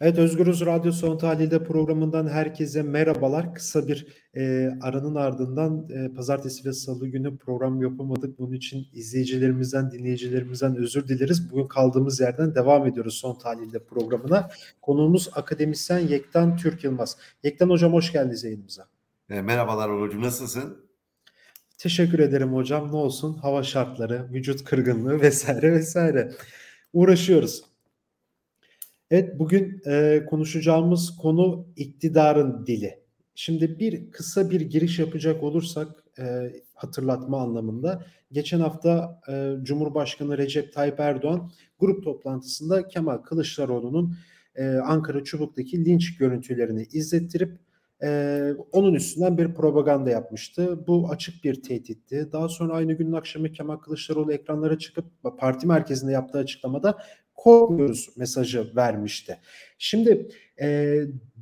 Evet Özgürüz Radyo Son Tahlil'de programından herkese merhabalar. Kısa bir e, aranın ardından e, pazartesi ve salı günü program yapamadık. Bunun için izleyicilerimizden, dinleyicilerimizden özür dileriz. Bugün kaldığımız yerden devam ediyoruz Son Tahlil'de programına. Konuğumuz akademisyen Yektan Türk Yılmaz. Yektan Hocam hoş geldiniz yayınımıza. E, merhabalar Uğur'cum nasılsın? Teşekkür ederim hocam. Ne olsun hava şartları, vücut kırgınlığı vesaire vesaire. Uğraşıyoruz. Evet bugün e, konuşacağımız konu iktidarın dili. Şimdi bir kısa bir giriş yapacak olursak e, hatırlatma anlamında geçen hafta e, Cumhurbaşkanı Recep Tayyip Erdoğan grup toplantısında Kemal Kılıçdaroğlu'nun e, Ankara Çubuk'taki linç görüntülerini izlettirip e, onun üstünden bir propaganda yapmıştı. Bu açık bir tehditti. Daha sonra aynı günün akşamı Kemal Kılıçdaroğlu ekranlara çıkıp parti merkezinde yaptığı açıklamada korkmuyoruz mesajı vermişti. Şimdi e,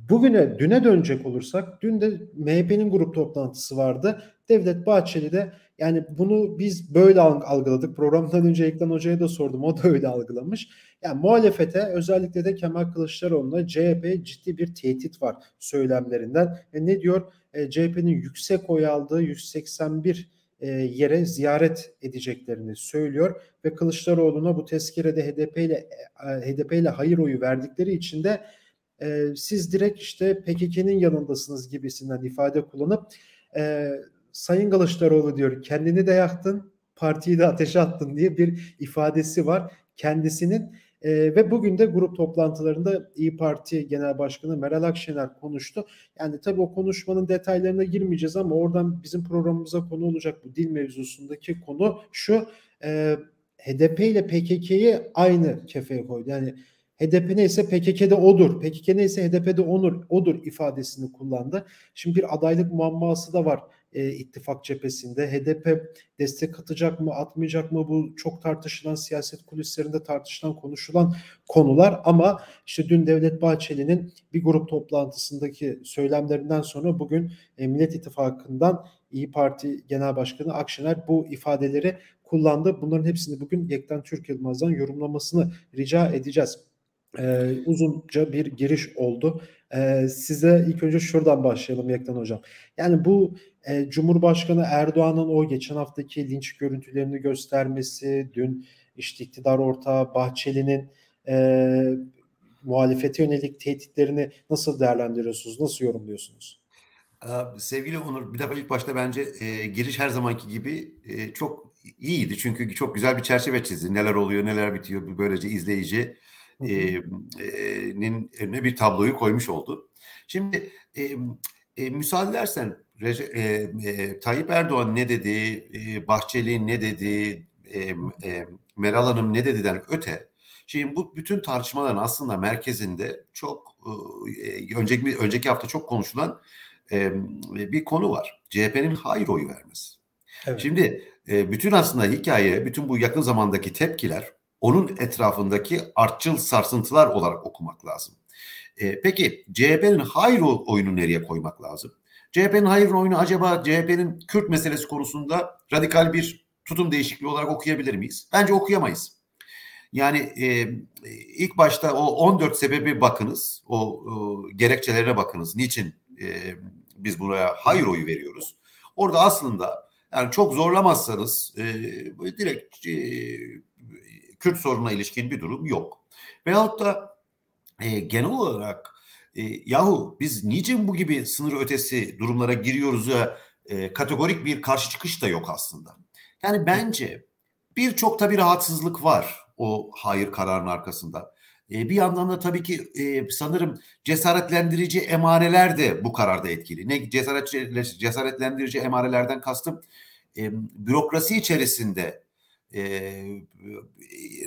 bugüne, düne dönecek olursak, dün de MHP'nin grup toplantısı vardı. Devlet Bahçeli de yani bunu biz böyle algıladık. Programdan önce Ekran Hoca'ya da sordum. O da öyle algılamış. Yani muhalefete özellikle de Kemal Kılıçdaroğlu'na CHP ciddi bir tehdit var söylemlerinden. E ne diyor? E, CHP'nin yüksek oy aldığı 181 e, yere ziyaret edeceklerini söylüyor ve Kılıçdaroğlu'na bu tezkerede HDP ile e, HDP ile hayır oyu verdikleri için de e, siz direkt işte PKK'nın yanındasınız gibisinden ifade kullanıp e, Sayın Kılıçdaroğlu diyor kendini de yaktın partiyi de ateşe attın diye bir ifadesi var. Kendisinin e, ve bugün de grup toplantılarında İyi Parti Genel Başkanı Meral Akşener konuştu. Yani tabii o konuşmanın detaylarına girmeyeceğiz ama oradan bizim programımıza konu olacak bu dil mevzusundaki konu şu. E, HDP ile PKK'yi aynı kefeye koydu. Yani HDP neyse PKK'de odur. PKK neyse HDP'de onur, odur ifadesini kullandı. Şimdi bir adaylık muamması da var e, ittifak cephesinde. HDP destek atacak mı atmayacak mı bu çok tartışılan siyaset kulislerinde tartışılan konuşulan konular ama işte dün Devlet Bahçeli'nin bir grup toplantısındaki söylemlerinden sonra bugün e, Millet İttifakı'ndan İyi Parti Genel Başkanı Akşener bu ifadeleri kullandı. Bunların hepsini bugün Yekten Türk Yılmaz'dan yorumlamasını rica edeceğiz. Ee, uzunca bir giriş oldu. Ee, size ilk önce şuradan başlayalım Yekten Hocam. Yani bu e, Cumhurbaşkanı Erdoğan'ın o geçen haftaki linç görüntülerini göstermesi, dün işte iktidar ortağı Bahçeli'nin e, muhalefete yönelik tehditlerini nasıl değerlendiriyorsunuz, nasıl yorumluyorsunuz? Sevgili Onur, bir defa ilk başta bence e, giriş her zamanki gibi e, çok iyiydi. Çünkü çok güzel bir çerçeve çizdi. Neler oluyor, neler bitiyor. Böylece izleyici nin önüne bir tabloyu koymuş oldu. Şimdi e, e, müsaade edersen Rece, e, e, Tayyip Erdoğan ne dedi, e, Bahçeli ne dedi, e, e, Meral Hanım ne dediden öte, şimdi bu bütün tartışmaların aslında merkezinde çok e, önceki önceki hafta çok konuşulan e, bir konu var. CHP'nin hayır oyu vermesi. Evet. Şimdi e, bütün aslında hikaye, bütün bu yakın zamandaki tepkiler onun etrafındaki artçıl sarsıntılar olarak okumak lazım. E, peki CHP'nin hayır oyunu nereye koymak lazım? CHP'nin hayır oyunu acaba CHP'nin Kürt meselesi konusunda radikal bir tutum değişikliği olarak okuyabilir miyiz? Bence okuyamayız. Yani e, ilk başta o 14 sebebi bakınız, o, o gerekçelerine bakınız. Niçin e, biz buraya hayır oyu veriyoruz? Orada aslında yani çok zorlamazsanız e, direkt e, Kürt sorununa ilişkin bir durum yok. Veyahut da e, genel olarak e, yahu biz niçin bu gibi sınır ötesi durumlara giriyoruz ya e, kategorik bir karşı çıkış da yok aslında. Yani bence birçok tabii rahatsızlık var o hayır kararının arkasında. E, bir yandan da tabii ki e, sanırım cesaretlendirici emareler de bu kararda etkili. Ne cesaret cesaretlendirici emarelerden kastım e, bürokrasi içerisinde e,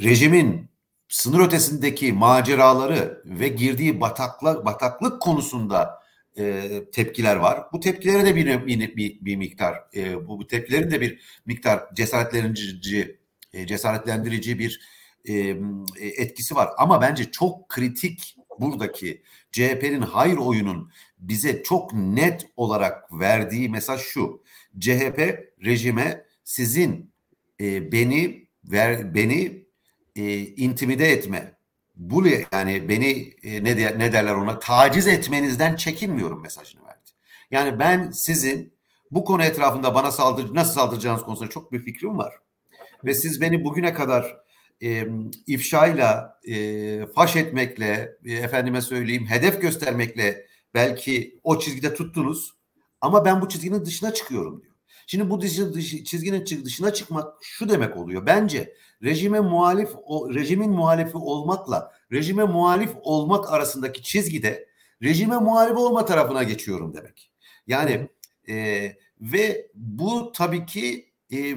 rejimin sınır ötesindeki maceraları ve girdiği bataklık bataklık konusunda e, tepkiler var. Bu tepkilere de bir bir, bir, bir miktar e, bu, bu tepkilerin de bir miktar cesaretlendirici e, cesaretlendirici bir e, etkisi var. Ama bence çok kritik buradaki CHP'nin hayır oyunun bize çok net olarak verdiği mesaj şu. CHP rejime sizin e, beni ver beni e, intimide etme, bu yani beni e, ne, de, ne derler ona taciz etmenizden çekinmiyorum mesajını verdi. Yani ben sizin bu konu etrafında bana saldır nasıl saldıracağınız konusunda çok bir fikrim var. Ve siz beni bugüne kadar e, ifşayla, e, faş etmekle, e, efendime söyleyeyim hedef göstermekle belki o çizgide tuttunuz. Ama ben bu çizginin dışına çıkıyorum diyor. Şimdi bu çizginin dışına çıkmak şu demek oluyor. Bence rejime muhalif o rejimin muhalifi olmakla rejime muhalif olmak arasındaki çizgide rejime muhalif olma tarafına geçiyorum demek. Yani e, ve bu tabii ki e, e,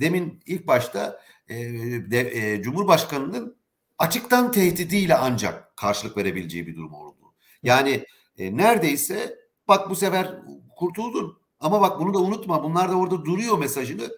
demin ilk başta e, de, e, Cumhurbaşkanı'nın açıktan tehdidiyle ancak karşılık verebileceği bir durum oldu. Yani e, neredeyse bak bu sefer kurtuldun ama bak bunu da unutma bunlar da orada duruyor mesajını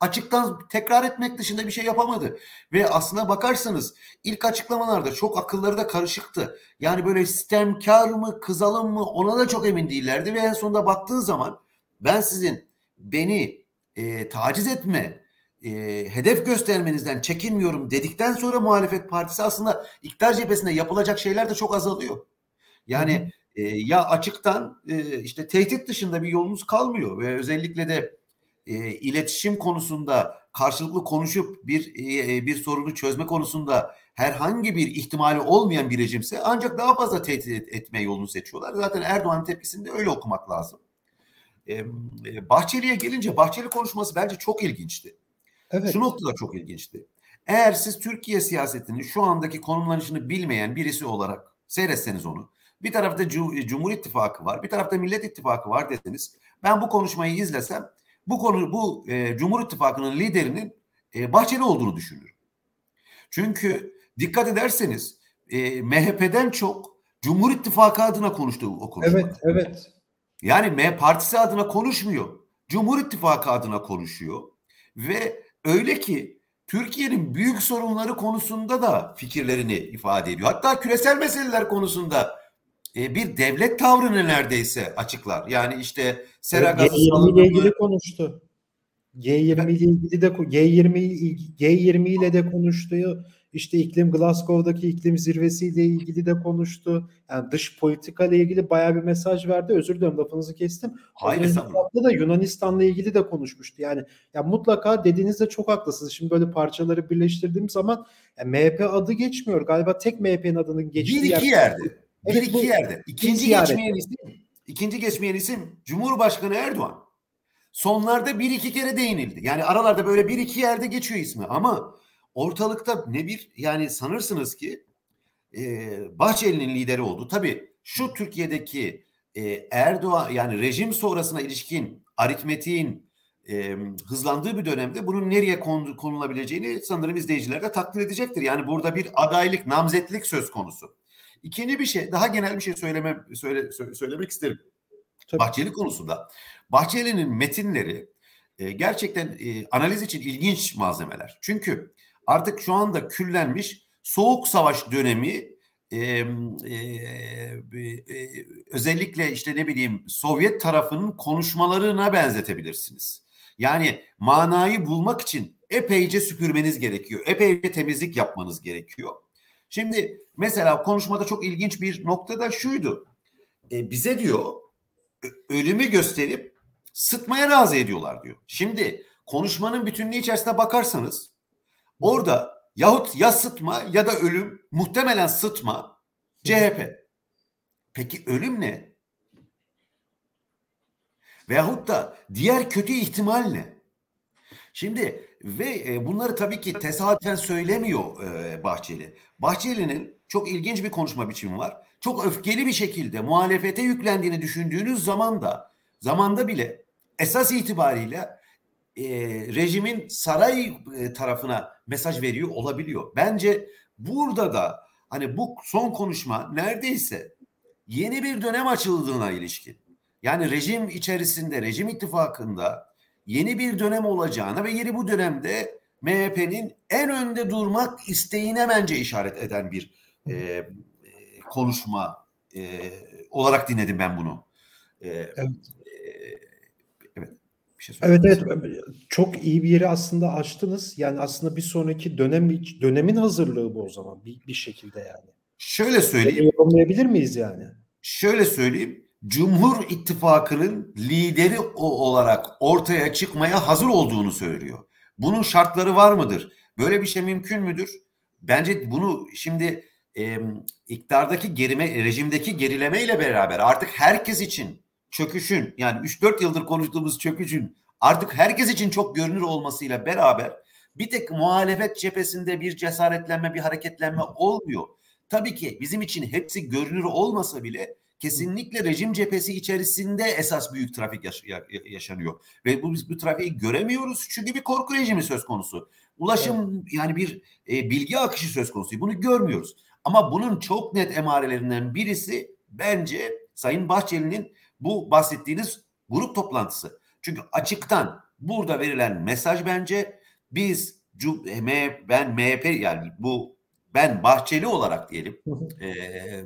açıktan tekrar etmek dışında bir şey yapamadı. Ve aslına bakarsanız ilk açıklamalarda çok akılları da karışıktı. Yani böyle sistemkar mı kızalım mı ona da çok emin değillerdi. Ve en sonunda baktığı zaman ben sizin beni e, taciz etme, e, hedef göstermenizden çekinmiyorum dedikten sonra muhalefet partisi aslında iktidar cephesinde yapılacak şeyler de çok azalıyor. Yani e, ya açıktan e, işte tehdit dışında bir yolunuz kalmıyor ve özellikle de e, iletişim konusunda karşılıklı konuşup bir e, bir sorunu çözme konusunda herhangi bir ihtimali olmayan bir rejimse ancak daha fazla tehdit et, etme yolunu seçiyorlar. Zaten Erdoğan'ın tepkisini de öyle okumak lazım. E, Bahçeli'ye gelince Bahçeli konuşması bence çok ilginçti. Evet. Şu noktada çok ilginçti. Eğer siz Türkiye siyasetinin şu andaki konumlanışını bilmeyen birisi olarak seyretseniz onu, bir tarafta Cumhur İttifakı var, bir tarafta Millet İttifakı var deseniz, ben bu konuşmayı izlesem bu konu bu e, Cumhur İttifakı'nın liderinin e, Bahçeli olduğunu düşünüyorum. Çünkü dikkat ederseniz e, MHP'den çok Cumhur İttifakı adına konuştu o konuşma. Evet, evet. Yani M partisi adına konuşmuyor. Cumhur İttifakı adına konuşuyor ve öyle ki Türkiye'nin büyük sorunları konusunda da fikirlerini ifade ediyor. Hatta küresel meseleler konusunda e, bir devlet tavrını neredeyse açıklar. Yani işte sera gazı G20 ile ilgili konuştu. G20 ile ilgili de G20 G20 ile de konuştu. İşte iklim Glasgow'daki iklim zirvesiyle ilgili de konuştu. Yani dış politika ile ilgili bayağı bir mesaj verdi. Özür dilerim lafınızı kestim. Hayır estağfurullah. da Yunanistan'la ilgili de konuşmuştu. Yani ya mutlaka dediğinizde çok haklısınız. Şimdi böyle parçaları birleştirdiğim zaman yani MHP adı geçmiyor. Galiba tek MHP'nin adının geçtiği bir iki yer. yerde. Evet, bir iki bu, yerde. İkinci geçmeyen isim, ikinci geçmeyen isim Cumhurbaşkanı Erdoğan. Sonlarda bir iki kere değinildi. Yani aralarda böyle bir iki yerde geçiyor ismi ama ortalıkta ne bir yani sanırsınız ki e, Bahçeli'nin lideri oldu. Tabii şu Türkiye'deki e, Erdoğan yani rejim sonrasına ilişkin aritmetiğin e, hızlandığı bir dönemde bunun nereye konulabileceğini sanırım izleyiciler de takdir edecektir. Yani burada bir adaylık, namzetlik söz konusu. İkinci bir şey, daha genel bir şey söylemem, söyle, söylemek isterim. Tabii. Bahçeli konusunda. Bahçeli'nin metinleri e, gerçekten e, analiz için ilginç malzemeler. Çünkü artık şu anda küllenmiş soğuk savaş dönemi e, e, e, özellikle işte ne bileyim Sovyet tarafının konuşmalarına benzetebilirsiniz. Yani manayı bulmak için epeyce süpürmeniz gerekiyor. Epeyce temizlik yapmanız gerekiyor. Şimdi mesela konuşmada çok ilginç bir nokta da şuydu. E, bize diyor ölümü gösterip sıtmaya razı ediyorlar diyor. Şimdi konuşmanın bütünlüğü içerisinde bakarsanız orada yahut ya sıtma ya da ölüm muhtemelen sıtma CHP. Peki ölüm ne? Veyahut da diğer kötü ihtimal ne? Şimdi ve e, bunları tabii ki tesadüfen söylemiyor e, Bahçeli. Bahçeli'nin çok ilginç bir konuşma biçimi var. Çok öfkeli bir şekilde muhalefete yüklendiğini düşündüğünüz zaman da zamanda bile esas itibariyle e, rejimin saray e, tarafına mesaj veriyor olabiliyor. Bence burada da hani bu son konuşma neredeyse yeni bir dönem açıldığına ilişkin. Yani rejim içerisinde, rejim ittifakında yeni bir dönem olacağına ve yeni bu dönemde MHP'nin en önde durmak isteğine bence işaret eden bir e, konuşma e, olarak dinledim ben bunu. E, evet. Evet. bir şey Evet evet çok iyi bir yeri aslında açtınız. Yani aslında bir sonraki dönem dönemin hazırlığı bu o zaman bir, bir şekilde yani. Şöyle söyleyeyim. Yorumlayabilir miyiz yani? Şöyle söyleyeyim. Cumhur İttifakı'nın lideri olarak ortaya çıkmaya hazır olduğunu söylüyor. Bunun şartları var mıdır? Böyle bir şey mümkün müdür? Bence bunu şimdi e, iktidardaki gerime, rejimdeki gerilemeyle beraber artık herkes için çöküşün yani 3-4 yıldır konuştuğumuz çöküşün artık herkes için çok görünür olmasıyla beraber bir tek muhalefet cephesinde bir cesaretlenme, bir hareketlenme olmuyor. Tabii ki bizim için hepsi görünür olmasa bile kesinlikle rejim cephesi içerisinde esas büyük trafik yaş- yaşanıyor. Ve bu biz bu trafiği göremiyoruz çünkü bir korku rejimi söz konusu. Ulaşım evet. yani bir e, bilgi akışı söz konusu. Bunu görmüyoruz. Ama bunun çok net emarelerinden birisi bence Sayın Bahçeli'nin bu bahsettiğiniz grup toplantısı. Çünkü açıktan burada verilen mesaj bence biz ben MHP yani bu ben Bahçeli olarak diyelim e,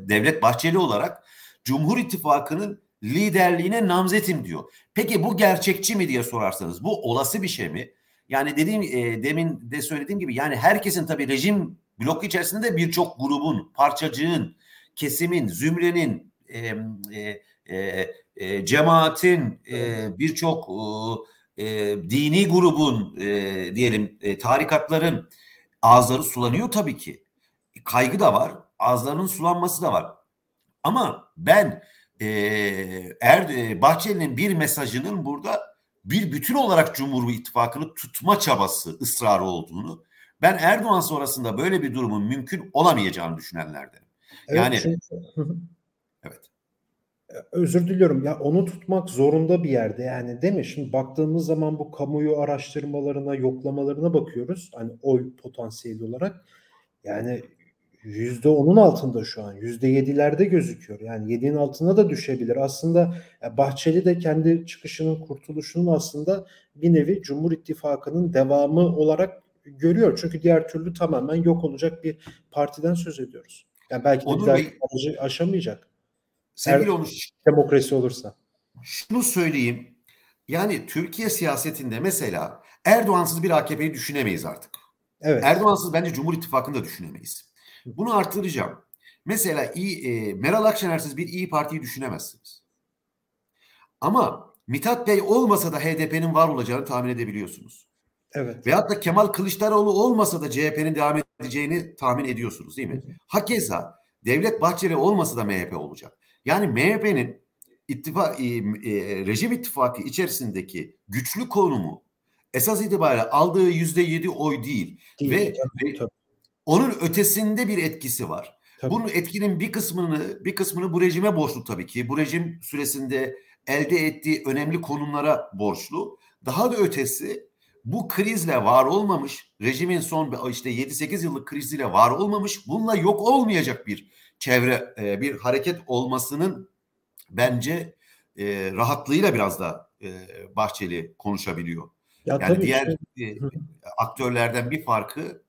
Devlet Bahçeli olarak Cumhur İttifakı'nın liderliğine namzetim diyor. Peki bu gerçekçi mi diye sorarsanız bu olası bir şey mi? Yani dediğim e, demin de söylediğim gibi yani herkesin tabii rejim blok içerisinde birçok grubun, parçacığın, kesimin, zümrenin, e, e, e, e, cemaatin, e, birçok e, dini grubun e, diyelim e, tarikatların ağızları sulanıyor tabii ki. Kaygı da var, ağızlarının sulanması da var. Ama ben e, er, e, Bahçeli'nin bir mesajının burada bir bütün olarak Cumhur İttifakı'nı tutma çabası, ısrarı olduğunu, ben Erdoğan sonrasında böyle bir durumun mümkün olamayacağını düşünenlerdenim. Evet, yani çünkü... evet. Özür diliyorum ya onu tutmak zorunda bir yerde yani değil mi? Şimdi baktığımız zaman bu kamuoyu araştırmalarına, yoklamalarına bakıyoruz. Hani oy potansiyeli olarak. Yani yüzde onun altında şu an. Yüzde yedilerde gözüküyor. Yani yediğin altına da düşebilir. Aslında Bahçeli de kendi çıkışının kurtuluşunun aslında bir nevi Cumhur İttifakı'nın devamı olarak görüyor. Çünkü diğer türlü tamamen yok olacak bir partiden söz ediyoruz. Yani belki de Onur Bey, aşamayacak. Sevgili Onur. Demokrasi olursa. Şunu söyleyeyim. Yani Türkiye siyasetinde mesela Erdoğansız bir AKP'yi düşünemeyiz artık. Evet. Erdoğansız bence Cumhur İttifakı'nı da düşünemeyiz. Bunu arttıracağım. Mesela iyi, e, Meral Akşener'siz bir iyi Partiyi düşünemezsiniz. Ama Mithat Bey olmasa da HDP'nin var olacağını tahmin edebiliyorsunuz. Evet. Veyahut da Kemal Kılıçdaroğlu olmasa da CHP'nin devam edeceğini tahmin ediyorsunuz değil mi? Hakeza Devlet Bahçeli olmasa da MHP olacak. Yani MHP'nin ittifak, e, e, rejim ittifakı içerisindeki güçlü konumu esas itibariyle aldığı yüzde yedi oy değil. değil ve, tabii, tabii. Onun ötesinde bir etkisi var. Tabii. Bunun etkinin bir kısmını bir kısmını bu rejime borçlu tabii ki. Bu rejim süresinde elde ettiği önemli konumlara borçlu. Daha da ötesi bu krizle var olmamış, rejimin son işte 7-8 yıllık kriziyle var olmamış, bununla yok olmayacak bir çevre, e, bir hareket olmasının bence e, rahatlığıyla biraz da e, Bahçeli konuşabiliyor. Ya yani diğer işte. aktörlerden bir farkı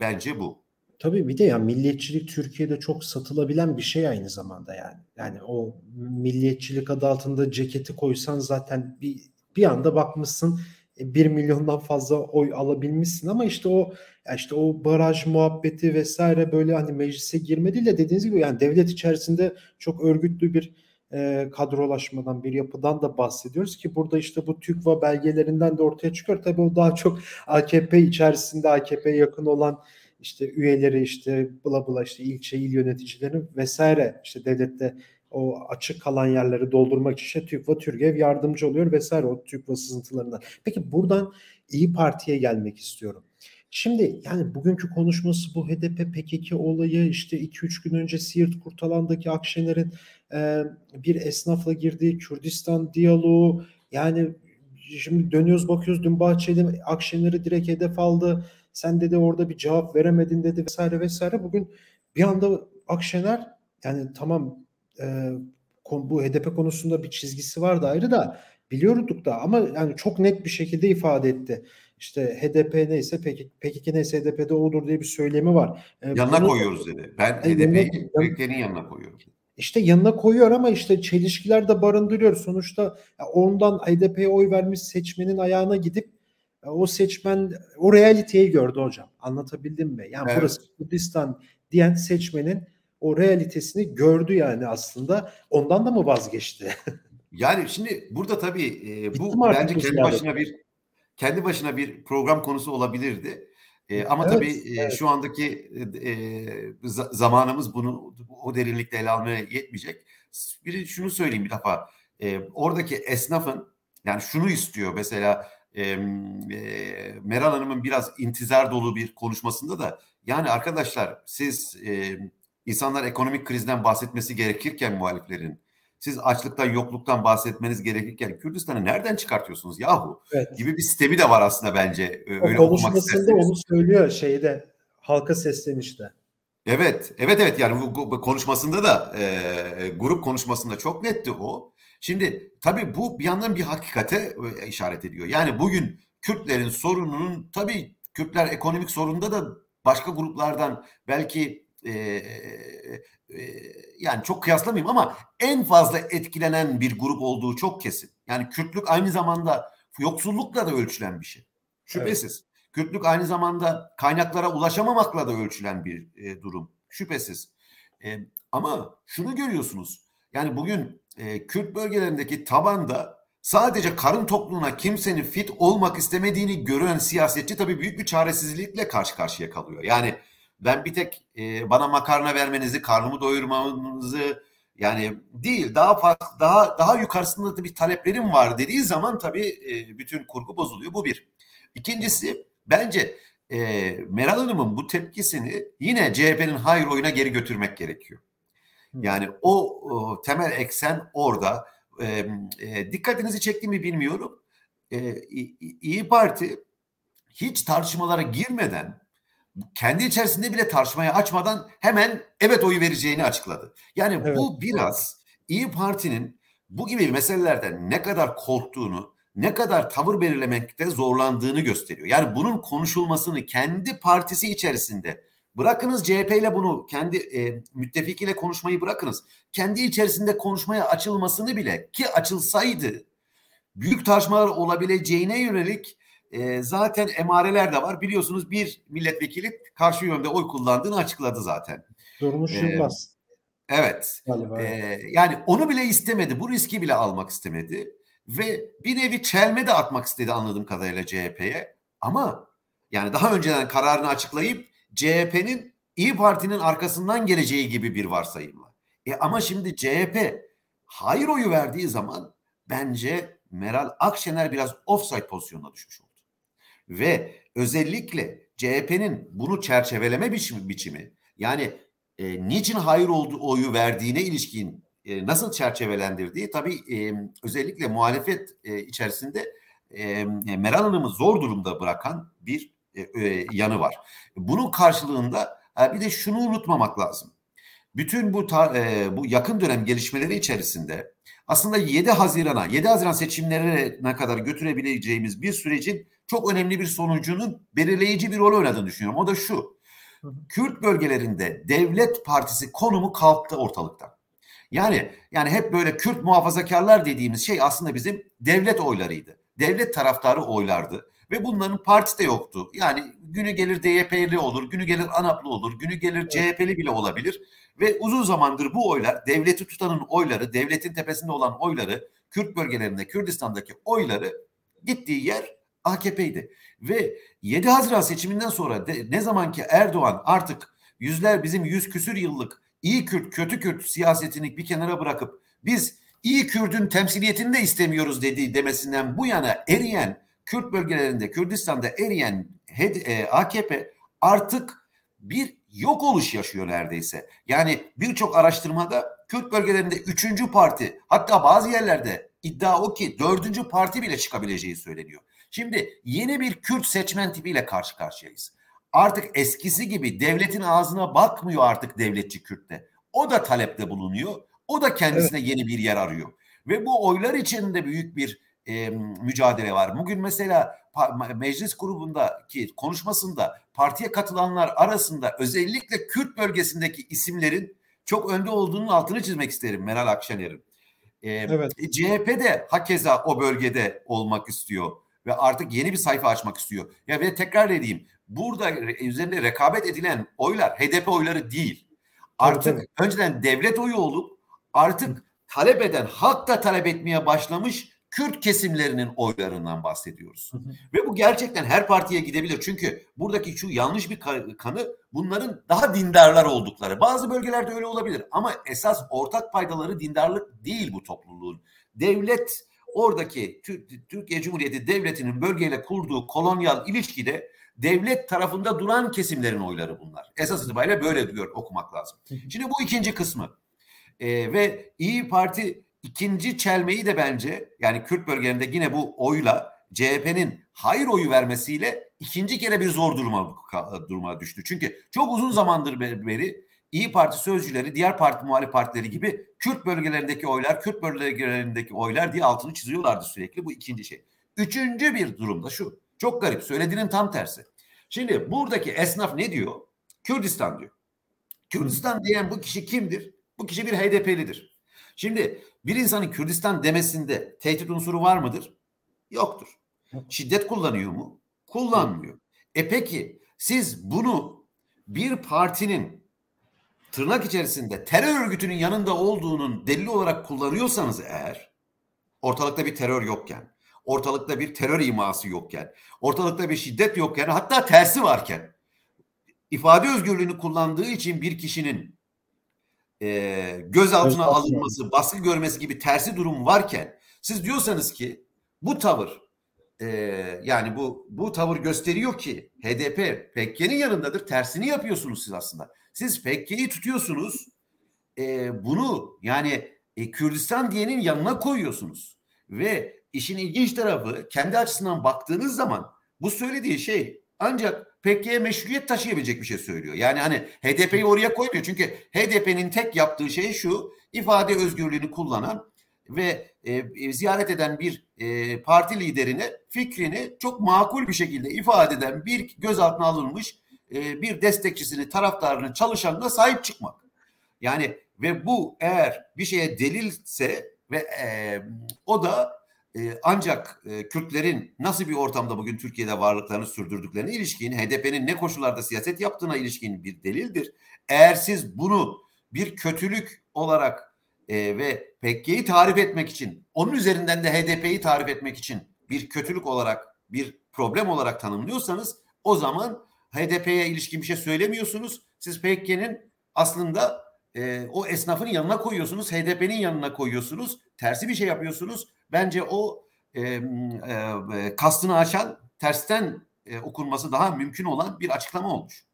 bence bu. Tabii bir de ya milliyetçilik Türkiye'de çok satılabilen bir şey aynı zamanda yani. Yani o milliyetçilik adı altında ceketi koysan zaten bir bir anda bakmışsın 1 milyondan fazla oy alabilmişsin ama işte o işte o baraj muhabbeti vesaire böyle hani meclise girme de dediğiniz gibi yani devlet içerisinde çok örgütlü bir e, kadrolaşmadan bir yapıdan da bahsediyoruz ki burada işte bu TÜKVA belgelerinden de ortaya çıkıyor. Tabii o daha çok AKP içerisinde AKP yakın olan işte üyeleri işte bula bula işte ilçe il yöneticileri vesaire işte devlette o açık kalan yerleri doldurmak için işte TÜGVA, TÜRGEV yardımcı oluyor vesaire o TÜGVA sızıntılarından. Peki buradan İyi Parti'ye gelmek istiyorum. Şimdi yani bugünkü konuşması bu HDP PKK olayı işte 2-3 gün önce Siirt Kurtalan'daki Akşener'in e, bir esnafla girdiği Kürdistan diyaloğu yani şimdi dönüyoruz bakıyoruz dün Bahçeli Akşener'i direkt hedef aldı. Sen dedi orada bir cevap veremedin dedi vesaire vesaire. Bugün bir anda Akşener yani tamam e, bu HDP konusunda bir çizgisi vardı ayrı da biliyorduk da ama yani çok net bir şekilde ifade etti. İşte HDP neyse PKK, PKK neyse HDP'de olur diye bir söylemi var. E, yanına bunu, koyuyoruz dedi. Ben HDP'yi PKK'nin yanına koyuyorum. işte yanına koyuyor ama işte çelişkiler de barındırıyor. Sonuçta ondan HDP'ye oy vermiş seçmenin ayağına gidip o seçmen o realiteyi gördü hocam. Anlatabildim mi? Yani evet. burası Kurdistan diyen seçmenin o realitesini gördü yani aslında. Ondan da mı vazgeçti? yani şimdi burada tabii e, bu bence kendi başına bir kendi başına bir program konusu olabilirdi. E, ama evet, tabii e, evet. şu andaki e, zamanımız bunu o derinlikte ele almaya yetmeyecek. Bir şunu söyleyeyim bir defa. E, oradaki esnafın yani şunu istiyor mesela e, e, Meral Hanım'ın biraz intizar dolu bir konuşmasında da yani arkadaşlar siz e, insanlar ekonomik krizden bahsetmesi gerekirken muhaliflerin siz açlıktan yokluktan bahsetmeniz gerekirken Kürdistan'ı nereden çıkartıyorsunuz yahu evet. gibi bir sistemi de var aslında bence. Öyle o konuşmasında onu söylüyor şeyde halka seslenişte. Evet, evet, evet. Yani bu, konuşmasında da e, grup konuşmasında çok netti o. Şimdi tabii bu bir yandan bir hakikate e, işaret ediyor. Yani bugün Kürtlerin sorununun tabii Kürtler ekonomik sorunda da başka gruplardan belki e, e, yani çok kıyaslamayayım ama en fazla etkilenen bir grup olduğu çok kesin. Yani Kürtlük aynı zamanda yoksullukla da ölçülen bir şey. Şüphesiz. Evet. Kürtlük aynı zamanda kaynaklara ulaşamamakla da ölçülen bir e, durum. Şüphesiz. E, ama şunu görüyorsunuz. Yani bugün e, Kürt bölgelerindeki tabanda sadece karın tokluğuna kimsenin fit olmak istemediğini gören siyasetçi tabii büyük bir çaresizlikle karşı karşıya kalıyor. Yani ben bir tek e, bana makarna vermenizi, karnımı doyurmanızı yani değil daha fazla daha daha yukarısında da bir taleplerim var dediği zaman tabii e, bütün kurgu bozuluyor. Bu bir. İkincisi bence e, Meral Hanım'ın bu tepkisini yine CHP'nin hayır oyuna geri götürmek gerekiyor. Yani o, o temel eksen orada. E, e, dikkatinizi çekti mi bilmiyorum. E, İyi Parti hiç tartışmalara girmeden kendi içerisinde bile tartışmaya açmadan hemen evet oyu vereceğini açıkladı. Yani evet. bu biraz İyi Parti'nin bu gibi meselelerden ne kadar korktuğunu, ne kadar tavır belirlemekte zorlandığını gösteriyor. Yani bunun konuşulmasını kendi partisi içerisinde bırakınız CHP ile bunu kendi e, müttefikiyle konuşmayı bırakınız. Kendi içerisinde konuşmaya açılmasını bile ki açılsaydı büyük tartışmalar olabileceğine yönelik e, zaten emareler de var. Biliyorsunuz bir milletvekili karşı yönde oy kullandığını açıkladı zaten. Durmuş ee, Yılmaz. Evet. Galiba. Ee, yani onu bile istemedi. Bu riski bile almak istemedi. Ve bir nevi çelme de atmak istedi anladığım kadarıyla CHP'ye. Ama yani daha önceden kararını açıklayıp CHP'nin İyi Parti'nin arkasından geleceği gibi bir varsayımla. E ama şimdi CHP hayır oyu verdiği zaman bence Meral Akşener biraz offside pozisyonuna düşmüş oldu. Ve özellikle CHP'nin bunu çerçeveleme biçimi, biçimi yani e, niçin hayır olduğu oyu verdiğine ilişkin e, nasıl çerçevelendirdiği tabii e, özellikle muhalefet e, içerisinde e, Meral Hanım'ı zor durumda bırakan bir e, e, yanı var. Bunun karşılığında e, bir de şunu unutmamak lazım. Bütün bu ta, e, bu yakın dönem gelişmeleri içerisinde aslında 7 Haziran'a 7 Haziran seçimlerine kadar götürebileceğimiz bir sürecin çok önemli bir sonucunun belirleyici bir rol oynadığını düşünüyorum. O da şu. Kürt bölgelerinde devlet partisi konumu kalktı ortalıkta. Yani yani hep böyle Kürt muhafazakarlar dediğimiz şey aslında bizim devlet oylarıydı. Devlet taraftarı oylardı ve bunların partisi de yoktu. Yani günü gelir DYP'li olur, günü gelir ANAP'lı olur, günü gelir CHP'li bile olabilir. Ve uzun zamandır bu oylar devleti tutanın oyları, devletin tepesinde olan oyları, Kürt bölgelerinde, Kürdistan'daki oyları gittiği yer AKP'ydi. Ve 7 Haziran seçiminden sonra de, ne zaman ki Erdoğan artık yüzler bizim yüz küsür yıllık iyi Kürt, kötü Kürt siyasetini bir kenara bırakıp biz iyi Kürt'ün temsiliyetini de istemiyoruz dediği demesinden bu yana eriyen Kürt bölgelerinde, Kürdistan'da eriyen e, AKP artık bir yok oluş yaşıyor neredeyse. Yani birçok araştırmada Kürt bölgelerinde üçüncü parti hatta bazı yerlerde iddia o ki dördüncü parti bile çıkabileceği söyleniyor. Şimdi yeni bir Kürt seçmen tipiyle karşı karşıyayız. Artık eskisi gibi devletin ağzına bakmıyor artık devletçi Kürt'te. O da talepte bulunuyor. O da kendisine evet. yeni bir yer arıyor. Ve bu oylar içinde büyük bir e, mücadele var. Bugün mesela meclis grubundaki konuşmasında partiye katılanlar arasında özellikle Kürt bölgesindeki isimlerin çok önde olduğunun altını çizmek isterim Meral Akşener'in. Ee, evet. CHP de hakeza o bölgede olmak istiyor ve artık yeni bir sayfa açmak istiyor. Ya ve tekrar edeyim burada üzerinde rekabet edilen oylar HDP oyları değil. Artık tabii. önceden devlet oyu olup artık talep eden, halk da talep etmeye başlamış Kürt kesimlerinin oylarından bahsediyoruz. Hı hı. Ve bu gerçekten her partiye gidebilir. Çünkü buradaki şu yanlış bir kanı bunların daha dindarlar oldukları. Bazı bölgelerde öyle olabilir ama esas ortak paydaları dindarlık değil bu topluluğun. Devlet oradaki Türkiye Cumhuriyeti Devleti'nin bölgeyle kurduğu kolonyal ilişkide devlet tarafında duran kesimlerin oyları bunlar. Esas itibariyle böyle diyor okumak lazım. Şimdi bu ikinci kısmı. Ee, ve İyi Parti ikinci çelmeyi de bence yani Kürt bölgelerinde yine bu oyla CHP'nin hayır oyu vermesiyle ikinci kere bir zor duruma, duruma düştü. Çünkü çok uzun zamandır beri İyi Parti sözcüleri diğer parti muhalif partileri gibi Kürt bölgelerindeki oylar, Kürt bölgelerindeki oylar diye altını çiziyorlardı sürekli. Bu ikinci şey. Üçüncü bir durumda şu. Çok garip. Söylediğinin tam tersi. Şimdi buradaki esnaf ne diyor? Kürdistan diyor. Kürdistan diyen bu kişi kimdir? Bu kişi bir HDP'lidir. Şimdi bir insanın Kürdistan demesinde tehdit unsuru var mıdır? Yoktur. Şiddet kullanıyor mu? Kullanmıyor. E peki siz bunu bir partinin tırnak içerisinde terör örgütünün yanında olduğunun delili olarak kullanıyorsanız eğer ortalıkta bir terör yokken, ortalıkta bir terör iması yokken, ortalıkta bir şiddet yokken hatta tersi varken ifade özgürlüğünü kullandığı için bir kişinin e, gözaltına evet, alınması, baskı görmesi gibi tersi durum varken siz diyorsanız ki bu tavır e, yani bu bu tavır gösteriyor ki HDP PKK'nin yanındadır. Tersini yapıyorsunuz siz aslında. Siz PKK'yi tutuyorsunuz. E, bunu yani e, Kürdistan diyenin yanına koyuyorsunuz. Ve işin ilginç tarafı kendi açısından baktığınız zaman bu söylediği şey ancak PKK'ye meşruiyet taşıyabilecek bir şey söylüyor. Yani hani HDP'yi oraya koymuyor. Çünkü HDP'nin tek yaptığı şey şu ifade özgürlüğünü kullanan ve e, e, ziyaret eden bir e, parti liderine fikrini çok makul bir şekilde ifade eden bir gözaltına alınmış e, bir destekçisini, taraftarını, çalışanına sahip çıkmak. Yani ve bu eğer bir şeye delilse ve e, o da ee, ancak e, Kürtlerin nasıl bir ortamda bugün Türkiye'de varlıklarını sürdürdüklerine ilişkin, HDP'nin ne koşullarda siyaset yaptığına ilişkin bir delildir. Eğer siz bunu bir kötülük olarak e, ve PKK'yi tarif etmek için, onun üzerinden de HDP'yi tarif etmek için bir kötülük olarak, bir problem olarak tanımlıyorsanız o zaman HDP'ye ilişkin bir şey söylemiyorsunuz. Siz PKK'nin aslında e, o esnafın yanına koyuyorsunuz, HDP'nin yanına koyuyorsunuz, tersi bir şey yapıyorsunuz Bence o e, e, kastını açan tersten e, okunması daha mümkün olan bir açıklama olmuş.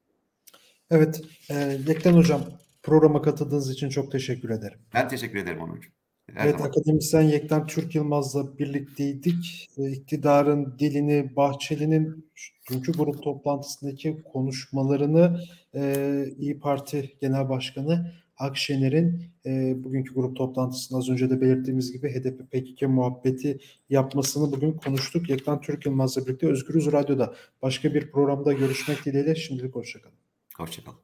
Evet, e, Yekten Hocam programa katıldığınız için çok teşekkür ederim. Ben teşekkür ederim Onurcuğum. Her evet, zaman. akademisyen Yekten Türk Yılmaz'la birlikteydik. E, iktidarın dilini, Bahçeli'nin dünkü grup toplantısındaki konuşmalarını e, İyi Parti Genel Başkanı Akşener'in e, bugünkü grup toplantısında az önce de belirttiğimiz gibi HDP PKK muhabbeti yapmasını bugün konuştuk. Yektan Türk Yılmaz'la birlikte Özgürüz Radyo'da başka bir programda görüşmek dileğiyle şimdilik hoşçakalın. Hoşçakalın.